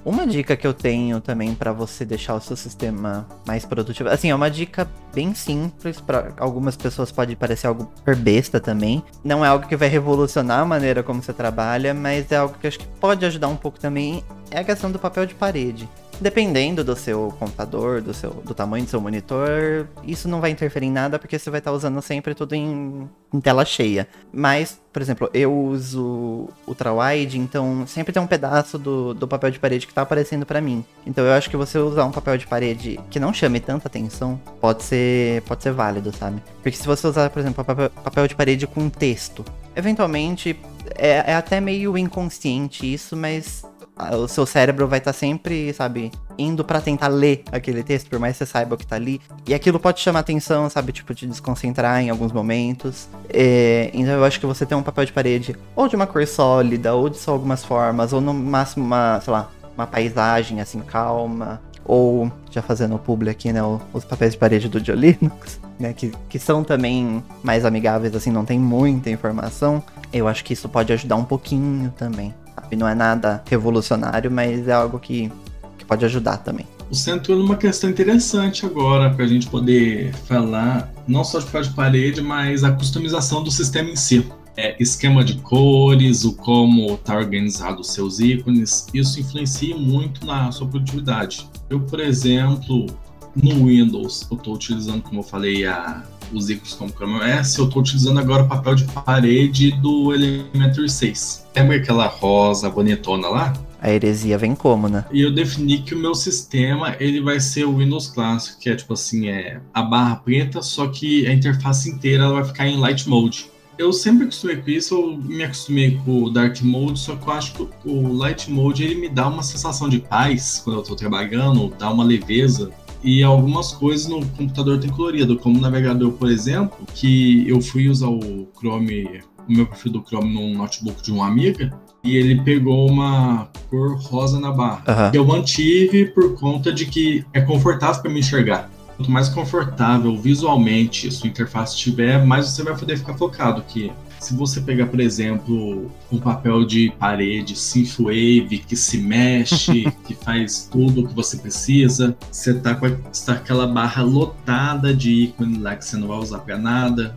Uma dica que eu tenho também para você deixar o seu sistema mais produtivo, assim, é uma dica bem simples, para algumas pessoas pode parecer algo per besta também. Não é algo que vai revolucionar a maneira como você trabalha, mas é algo que acho que pode ajudar um pouco também, é a questão do papel de parede. Dependendo do seu computador, do, seu, do tamanho do seu monitor, isso não vai interferir em nada porque você vai estar usando sempre tudo em, em tela cheia. Mas, por exemplo, eu uso ultrawide, então sempre tem um pedaço do, do papel de parede que está aparecendo para mim. Então eu acho que você usar um papel de parede que não chame tanta atenção pode ser, pode ser válido, sabe? Porque se você usar, por exemplo, papel, papel de parede com texto, eventualmente é, é até meio inconsciente isso, mas o seu cérebro vai estar tá sempre, sabe, indo para tentar ler aquele texto, por mais que você saiba o que tá ali. E aquilo pode chamar atenção, sabe, tipo, te desconcentrar em alguns momentos. É, então eu acho que você tem um papel de parede, ou de uma cor sólida, ou de só algumas formas, ou no máximo uma, sei lá, uma paisagem assim calma. Ou, já fazendo o publi aqui, né, os papéis de parede do Linux, né, que, que são também mais amigáveis, assim, não tem muita informação. Eu acho que isso pode ajudar um pouquinho também. Não é nada revolucionário, mas é algo que, que pode ajudar também. Você entrou numa questão interessante agora para a gente poder falar não só de papel de parede, mas a customização do sistema em si. É, esquema de cores, o como está organizado os seus ícones, isso influencia muito na sua produtividade. Eu, por exemplo, no Windows, eu estou utilizando, como eu falei, a os ícones como Chrome OS, eu estou utilizando agora o papel de parede do Elementor 6. Lembra aquela rosa bonitona lá? A heresia vem como, né? E eu defini que o meu sistema ele vai ser o Windows clássico, que é tipo assim, é a barra preta, só que a interface inteira ela vai ficar em Light Mode. Eu sempre acostumei com isso, eu me acostumei com o Dark Mode, só que eu acho que o Light Mode ele me dá uma sensação de paz quando eu estou trabalhando, dá uma leveza e algumas coisas no computador tem colorido, como o navegador, por exemplo, que eu fui usar o Chrome, o meu perfil do Chrome num notebook de uma amiga, e ele pegou uma cor rosa na barra. Uhum. Eu mantive por conta de que é confortável para me enxergar. Quanto mais confortável visualmente sua interface estiver, mais você vai poder ficar focado. Que se você pegar, por exemplo, um papel de parede Synthwave que se mexe, que faz tudo o que você precisa, você tá com está aquela barra lotada de ícone lá que você não vai usar para nada.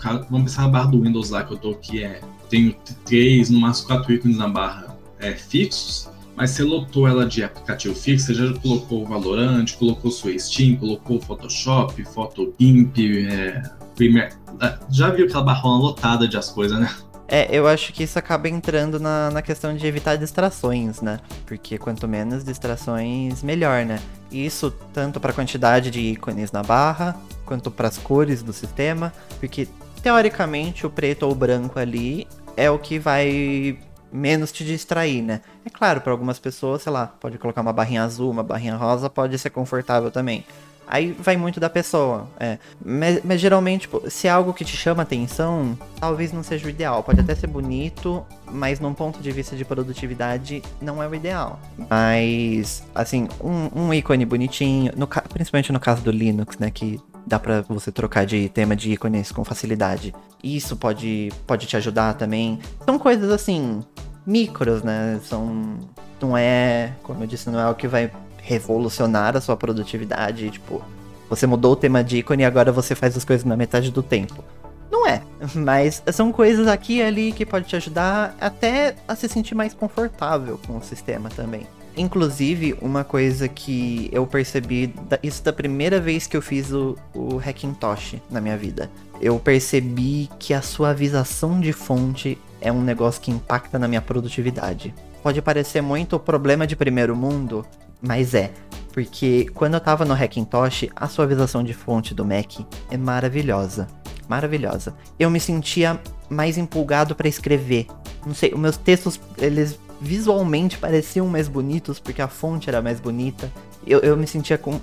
Caso, vamos pensar na barra do Windows lá que eu tô aqui é tenho três, no máximo quatro ícones na barra é, fixos, mas você lotou ela de aplicativo fixo, você já colocou o Valorant, colocou sua Steam, colocou Photoshop, PhotoGimp, é, Premiere. É, já viu aquela barrona lotada de as coisas, né? É, eu acho que isso acaba entrando na, na questão de evitar distrações, né? Porque quanto menos distrações, melhor, né? Isso tanto para a quantidade de ícones na barra, quanto para as cores do sistema, porque teoricamente o preto ou o branco ali é o que vai menos te distrair, né? É claro, para algumas pessoas, sei lá, pode colocar uma barrinha azul, uma barrinha rosa, pode ser confortável também. Aí vai muito da pessoa, é. Mas, mas, geralmente, tipo, se é algo que te chama atenção, talvez não seja o ideal. Pode até ser bonito, mas num ponto de vista de produtividade, não é o ideal. Mas, assim, um, um ícone bonitinho, no, principalmente no caso do Linux, né, que dá para você trocar de tema de ícones com facilidade. Isso pode, pode te ajudar também. São coisas assim, micros, né? São. Não é, como eu disse, não é o que vai revolucionar a sua produtividade. Tipo, você mudou o tema de ícone e agora você faz as coisas na metade do tempo. Não é, mas são coisas aqui e ali que pode te ajudar até a se sentir mais confortável com o sistema também. Inclusive, uma coisa que eu percebi, isso da primeira vez que eu fiz o, o Hackintosh na minha vida. Eu percebi que a suavização de fonte é um negócio que impacta na minha produtividade. Pode parecer muito problema de primeiro mundo, mas é. Porque quando eu tava no Hackintosh, a suavização de fonte do Mac é maravilhosa. Maravilhosa. Eu me sentia mais empolgado para escrever. Não sei, os meus textos, eles visualmente pareciam mais bonitos, porque a fonte era mais bonita. Eu, eu me sentia com,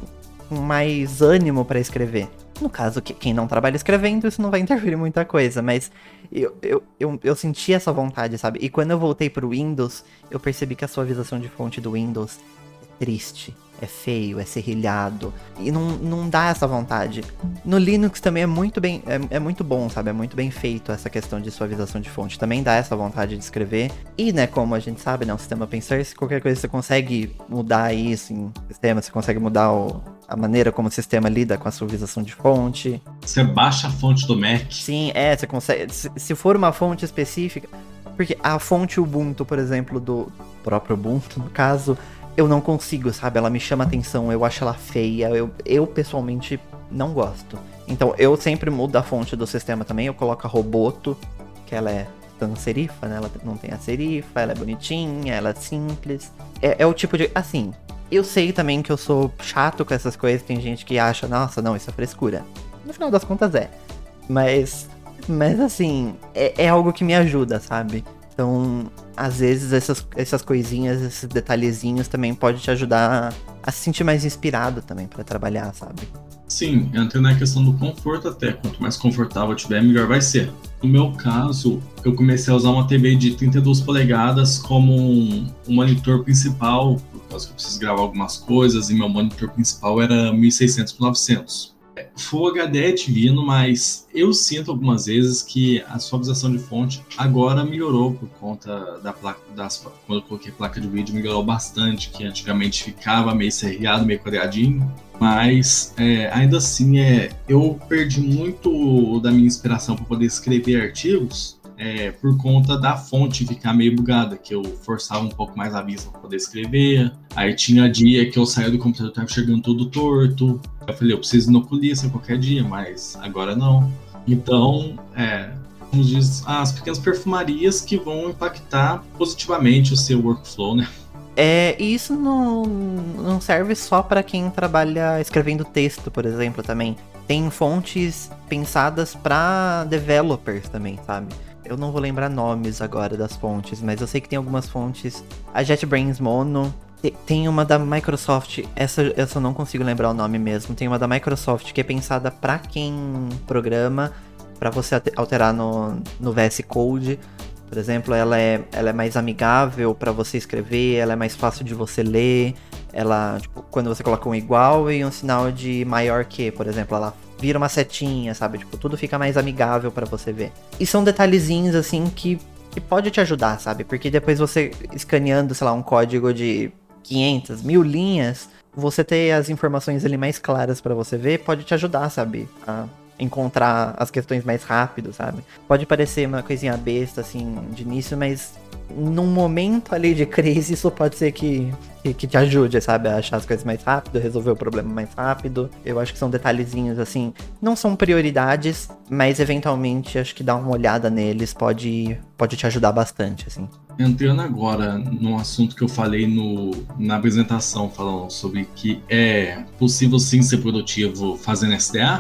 com mais ânimo para escrever. No caso, que, quem não trabalha escrevendo, isso não vai interferir muita coisa, mas eu, eu, eu, eu senti essa vontade, sabe? E quando eu voltei pro Windows, eu percebi que a suavização de fonte do Windows triste é feio, é serrilhado. E não, não dá essa vontade. No Linux também é muito bem. É, é, muito bom, sabe? É muito bem feito essa questão de suavização de fonte. Também dá essa vontade de escrever. E, né, como a gente sabe, né? O sistema pensar, se qualquer coisa você consegue mudar isso em sistema, você consegue mudar o, a maneira como o sistema lida com a suavização de fonte. Você baixa a fonte do Mac. Sim, é, você consegue. Se, se for uma fonte específica. Porque a fonte Ubuntu, por exemplo, do próprio Ubuntu, no caso, eu não consigo, sabe? Ela me chama atenção, eu acho ela feia, eu, eu pessoalmente não gosto. Então eu sempre mudo a fonte do sistema também, eu coloco a Roboto, que ela é sans serifa, né? Ela não tem a serifa, ela é bonitinha, ela é simples. É, é o tipo de. Assim, eu sei também que eu sou chato com essas coisas, tem gente que acha, nossa, não, isso é frescura. No final das contas é. Mas. Mas assim, é, é algo que me ajuda, sabe? Então, às vezes essas, essas coisinhas, esses detalhezinhos também pode te ajudar a se sentir mais inspirado também para trabalhar, sabe? Sim, entra na questão do conforto até. Quanto mais confortável tiver, melhor vai ser. No meu caso, eu comecei a usar uma TV de 32 polegadas como um, um monitor principal, por causa que eu preciso gravar algumas coisas, e meu monitor principal era 1600 por 900. Full HD é divino, mas eu sinto algumas vezes que a suavização de fonte agora melhorou por conta da placa, das, quando eu coloquei placa de vídeo, melhorou bastante, que antigamente ficava meio serreado, meio quadradinho. Mas é, ainda assim, é, eu perdi muito da minha inspiração para poder escrever artigos é, por conta da fonte ficar meio bugada, que eu forçava um pouco mais a vista para poder escrever. Aí tinha dia que eu saía do computador e tava enxergando tudo torto. Eu falei, eu preciso no oculista qualquer dia, mas agora não. Então, é, diz, as pequenas perfumarias que vão impactar positivamente o seu workflow, né? É, e isso não, não serve só para quem trabalha escrevendo texto, por exemplo, também. Tem fontes pensadas para developers também, sabe? Eu não vou lembrar nomes agora das fontes, mas eu sei que tem algumas fontes. A JetBrains Mono. Tem uma da Microsoft, essa, essa eu não consigo lembrar o nome mesmo. Tem uma da Microsoft que é pensada para quem programa, para você alterar no, no VS Code. Por exemplo, ela é, ela é mais amigável para você escrever, ela é mais fácil de você ler. Ela, tipo, quando você coloca um igual e um sinal de maior que, por exemplo, ela vira uma setinha, sabe? Tipo, tudo fica mais amigável para você ver. E são detalhezinhos assim que, que pode te ajudar, sabe? Porque depois você escaneando, sei lá, um código de 500, mil linhas, você ter as informações ali mais claras para você ver pode te ajudar, sabe? A encontrar as questões mais rápido, sabe? Pode parecer uma coisinha besta, assim, de início, mas num momento ali de crise, isso pode ser que, que, que, te ajude, sabe? A achar as coisas mais rápido, resolver o problema mais rápido. Eu acho que são detalhezinhos, assim, não são prioridades, mas eventualmente acho que dar uma olhada neles pode, pode te ajudar bastante, assim. Entrando agora no assunto que eu falei no, na apresentação, falando sobre que é possível sim ser produtivo fazendo SDA,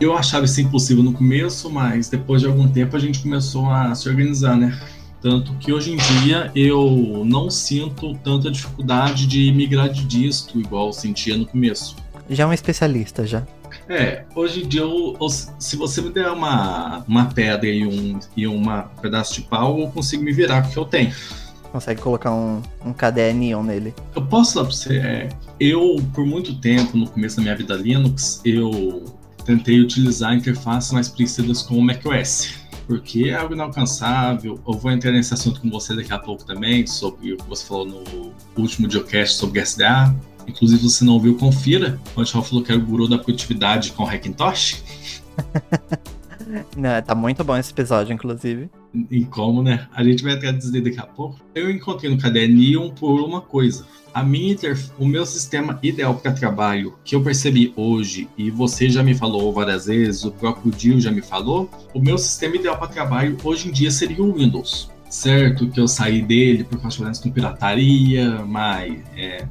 eu achava isso impossível no começo, mas depois de algum tempo a gente começou a se organizar, né? Tanto que hoje em dia eu não sinto tanta dificuldade de migrar de disto igual sentia no começo. Já é um especialista, já. É, hoje em dia, eu, eu, se você me der uma, uma pedra e um e uma pedaço de pau, eu consigo me virar, porque eu tenho. Consegue colocar um, um KDE nele. Eu posso falar pra você, é, eu, por muito tempo, no começo da minha vida Linux, eu tentei utilizar interfaces mais parecidas com o macOS, porque é algo inalcançável. Eu vou entrar nesse assunto com você daqui a pouco também, sobre o que você falou no último videocast sobre SDA. Inclusive, se você não viu, confira. O Antival falou que era o guru da produtividade com o Hackintosh. Não, tá muito bom esse episódio, inclusive. E como, né? A gente vai entrar dizer daqui a pouco. Eu encontrei no caderninho por uma coisa a minha o meu sistema ideal para trabalho que eu percebi hoje e você já me falou várias vezes, o próprio Dio já me falou, o meu sistema ideal para trabalho hoje em dia seria o Windows. Certo que eu saí dele por causa de com pirataria, mas é,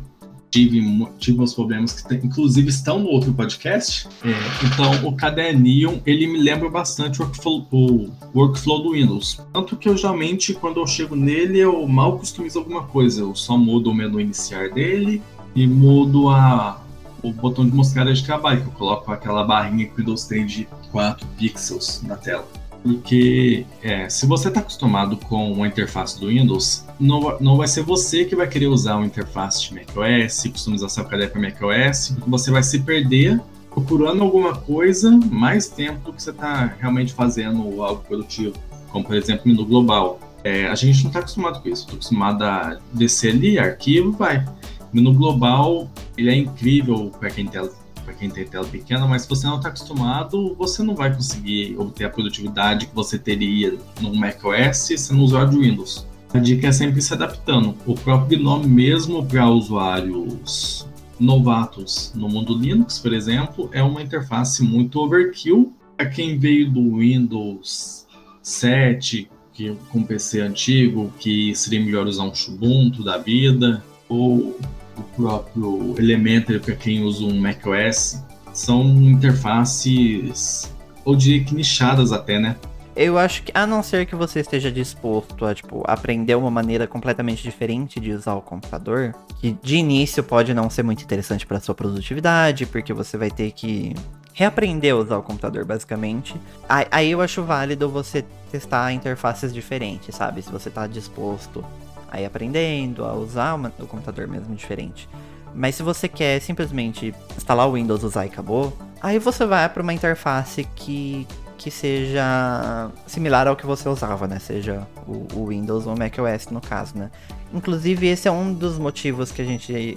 tive, tive uns problemas que inclusive estão no outro podcast. É, então o caderninho ele me lembra bastante o workflow, o workflow do Windows. Tanto que eu geralmente quando eu chego nele eu mal customizo alguma coisa. Eu só mudo o menu iniciar dele e mudo a, o botão de mostrar de trabalho, que eu coloco aquela barrinha que o Windows tem de 4 pixels na tela. Porque é, se você está acostumado com a interface do Windows, não, não vai ser você que vai querer usar uma interface de macOS, customização KDE para macOS, você vai se perder procurando alguma coisa mais tempo do que você está realmente fazendo algo produtivo, como por exemplo menu global. É, a gente não está acostumado com isso, estou acostumado a descer ali, arquivo, vai. Menu global, ele é incrível para quem tem para quem tem tela pequena, mas se você não está acostumado, você não vai conseguir obter a produtividade que você teria no macOS sendo usuário de Windows. A dica é sempre se adaptando. O próprio Gnome mesmo para usuários novatos no mundo Linux, por exemplo, é uma interface muito overkill. Para quem veio do Windows 7, que, com PC antigo, que seria melhor usar um Ubuntu da vida, ou o próprio Elementary para quem usa um macOS, são interfaces, ou diria que nichadas até, né? Eu acho que, a não ser que você esteja disposto a, tipo, aprender uma maneira completamente diferente de usar o computador, que de início pode não ser muito interessante para sua produtividade, porque você vai ter que reaprender a usar o computador, basicamente. Aí eu acho válido você testar interfaces diferentes, sabe? Se você está disposto a ir aprendendo, a usar uma, o computador mesmo diferente. Mas se você quer simplesmente instalar o Windows, usar e acabou, aí você vai para uma interface que que seja similar ao que você usava, né? Seja o, o, Windows ou o macOS no caso, né? Inclusive, esse é um dos motivos que a gente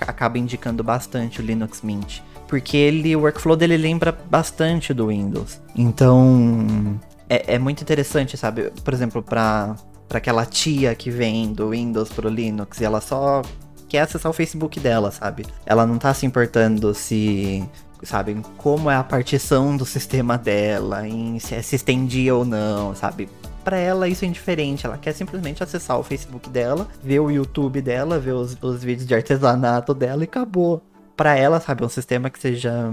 acaba indicando bastante o Linux Mint. Porque ele, o workflow dele lembra bastante do Windows. Então, é, é muito interessante, sabe? Por exemplo, para para aquela tia que vem do Windows pro Linux e ela só quer acessar o Facebook dela, sabe? Ela não tá se importando se sabe, como é a partição do sistema dela, em se é se estendia ou não, sabe? Para ela isso é indiferente, ela quer simplesmente acessar o Facebook dela, ver o YouTube dela, ver os, os vídeos de artesanato dela e acabou. Para ela, sabe, um sistema que seja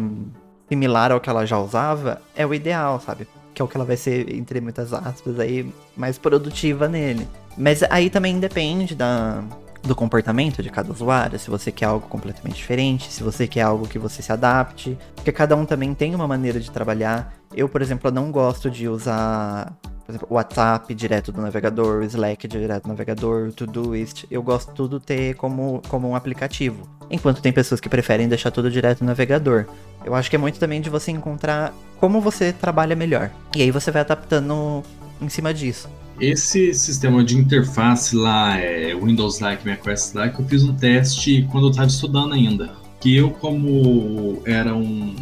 similar ao que ela já usava é o ideal, sabe? Que é o que ela vai ser, entre muitas aspas, aí, mais produtiva nele. Mas aí também depende da, do comportamento de cada usuário, se você quer algo completamente diferente, se você quer algo que você se adapte, porque cada um também tem uma maneira de trabalhar. Eu, por exemplo, não gosto de usar por exemplo, o WhatsApp direto do navegador, o Slack direto do navegador, Todoist. Eu gosto tudo ter como, como um aplicativo. Enquanto tem pessoas que preferem deixar tudo direto no navegador. Eu acho que é muito também de você encontrar como você trabalha melhor. E aí você vai adaptando em cima disso. Esse sistema de interface lá, é Windows Like, macOS Like, eu fiz um teste quando eu estava estudando ainda. Que eu, como era um.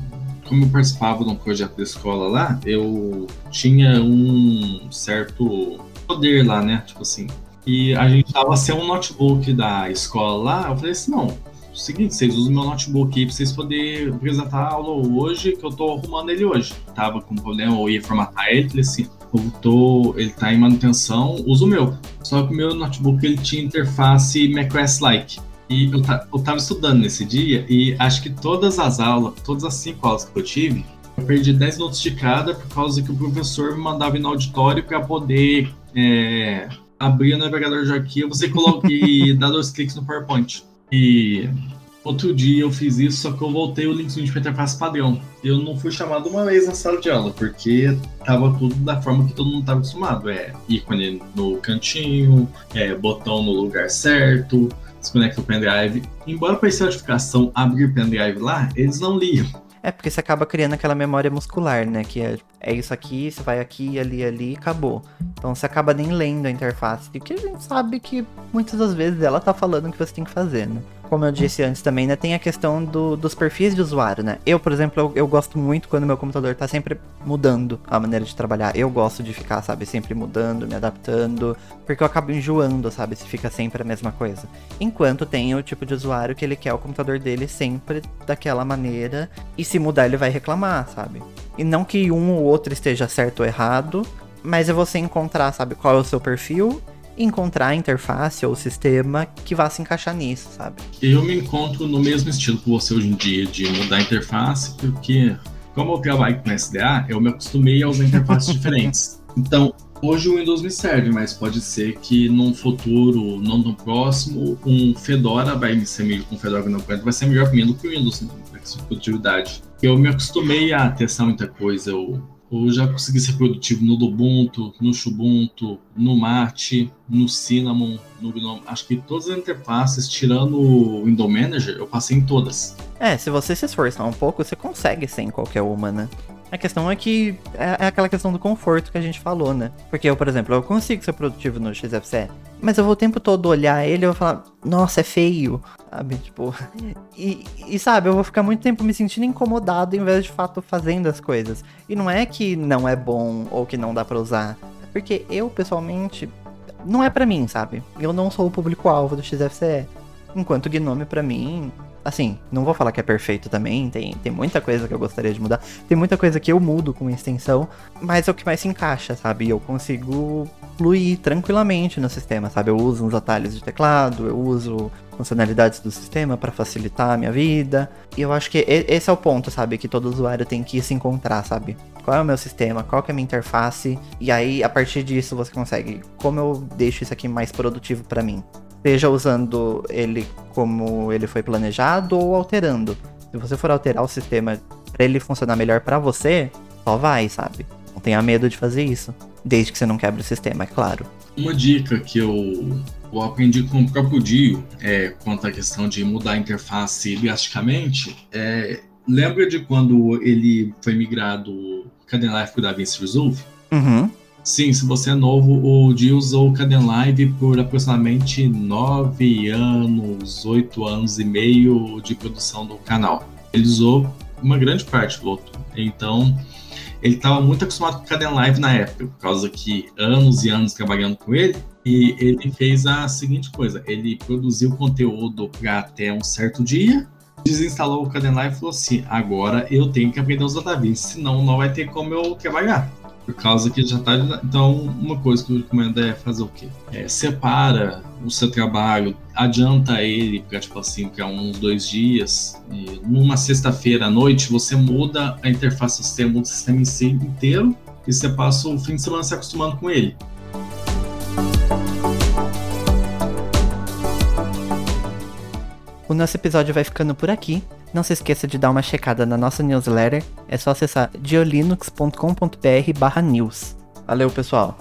Como eu participava de um projeto da escola lá, eu tinha um certo poder lá, né? Tipo assim. E a gente tava sem um notebook da escola lá. Eu falei assim: não, seguinte, vocês usam meu notebook aí pra vocês poderem apresentar a aula hoje, que eu tô arrumando ele hoje. Tava com problema, eu ia formatar ele, falei assim, eu tô, ele tá em manutenção, uso o meu. Só que o meu notebook ele tinha interface macOS-like. E eu, eu tava estudando nesse dia e acho que todas as aulas, todas as cinco aulas que eu tive, eu perdi 10 minutos de cada por causa que o professor me mandava ir no auditório para poder é, abrir o navegador de arquivo você coloca e dar dois cliques no PowerPoint. E outro dia eu fiz isso, só que eu voltei o link de interface padrão. Eu não fui chamado uma vez na sala de aula, porque tava tudo da forma que todo mundo estava acostumado. É ícone no cantinho, é botão no lugar certo, desconecta o pendrive. Embora parecia a notificação abrir pendrive lá, eles não liam. É, porque você acaba criando aquela memória muscular, né? Que é, é isso aqui, você vai aqui, ali, ali, acabou. Então você acaba nem lendo a interface. Porque a gente sabe que muitas das vezes ela tá falando o que você tem que fazer, né? Como eu disse antes também, né, tem a questão do, dos perfis de usuário, né? Eu, por exemplo, eu, eu, gosto muito quando meu computador tá sempre mudando a maneira de trabalhar. Eu gosto de ficar, sabe, sempre mudando, me adaptando, porque eu acabo enjoando, sabe, se fica sempre a mesma coisa. Enquanto tem o tipo de usuário que ele quer o computador dele sempre daquela maneira, e se mudar ele vai reclamar, sabe? E não que um ou outro esteja certo ou errado, mas é você encontrar, sabe, qual é o seu perfil encontrar a interface ou o sistema que vá se encaixar nisso, sabe? Eu me encontro no mesmo estilo que você hoje em dia, de mudar a interface, porque como eu trabalho com SDA, eu me acostumei a usar interfaces diferentes. Então, hoje o Windows me serve, mas pode ser que num futuro não tão próximo, um Fedora vai ser melhor com Fedora não vai ser melhor para mim do que o Windows, né? produtividade. Eu me acostumei a testar muita coisa, eu ou já consegui ser produtivo no Ubuntu, no Xubuntu, no Mate, no Cinnamon, no Gnome. Acho que todas as interfaces, tirando o Window Manager, eu passei em todas. É, se você se esforçar um pouco, você consegue ser em qualquer uma, né? A questão é que é, é aquela questão do conforto que a gente falou, né? Porque eu, por exemplo, eu consigo ser produtivo no XFCE, mas eu vou o tempo todo olhar ele e vou falar, nossa, é feio, sabe? Tipo, e, e sabe, eu vou ficar muito tempo me sentindo incomodado em vez de fato fazendo as coisas. E não é que não é bom ou que não dá para usar, é porque eu, pessoalmente, não é para mim, sabe? Eu não sou o público-alvo do XFCE. Enquanto Gnome, para mim, Assim, não vou falar que é perfeito também, tem, tem muita coisa que eu gostaria de mudar, tem muita coisa que eu mudo com extensão, mas é o que mais se encaixa, sabe? Eu consigo fluir tranquilamente no sistema, sabe? Eu uso uns atalhos de teclado, eu uso funcionalidades do sistema para facilitar a minha vida. E eu acho que esse é o ponto, sabe? Que todo usuário tem que se encontrar, sabe? Qual é o meu sistema, qual é a minha interface, e aí a partir disso você consegue como eu deixo isso aqui mais produtivo para mim seja usando ele como ele foi planejado ou alterando. Se você for alterar o sistema para ele funcionar melhor para você, só vai, sabe? Não tenha medo de fazer isso, desde que você não quebre o sistema, é claro. Uma dica que eu, eu aprendi com o próprio Dio é, quanto à questão de mudar a interface drasticamente é lembra de quando ele foi migrado o Life para o DaVinci Resolve? Uhum. Sim, se você é novo, o Di usou o Caden Live por aproximadamente 9 anos, 8 anos e meio de produção do canal. Ele usou uma grande parte do outro. Então, ele estava muito acostumado com o Caden Live na época, por causa que anos e anos trabalhando com ele, e ele fez a seguinte coisa: ele produziu conteúdo para até um certo dia, desinstalou o Caden Live e falou assim: agora eu tenho que aprender os database, senão não vai ter como eu trabalhar. Por causa que já tá. Então, uma coisa que eu recomendo é fazer o quê? É, separa o seu trabalho, adianta ele para, tipo assim, para uns dois dias. E numa sexta-feira à noite, você muda a interface do sistema, o sistema em si inteiro, e você passa o fim de semana se acostumando com ele. O nosso episódio vai ficando por aqui. Não se esqueça de dar uma checada na nossa newsletter. É só acessar diolinux.com.br/news. Valeu, pessoal!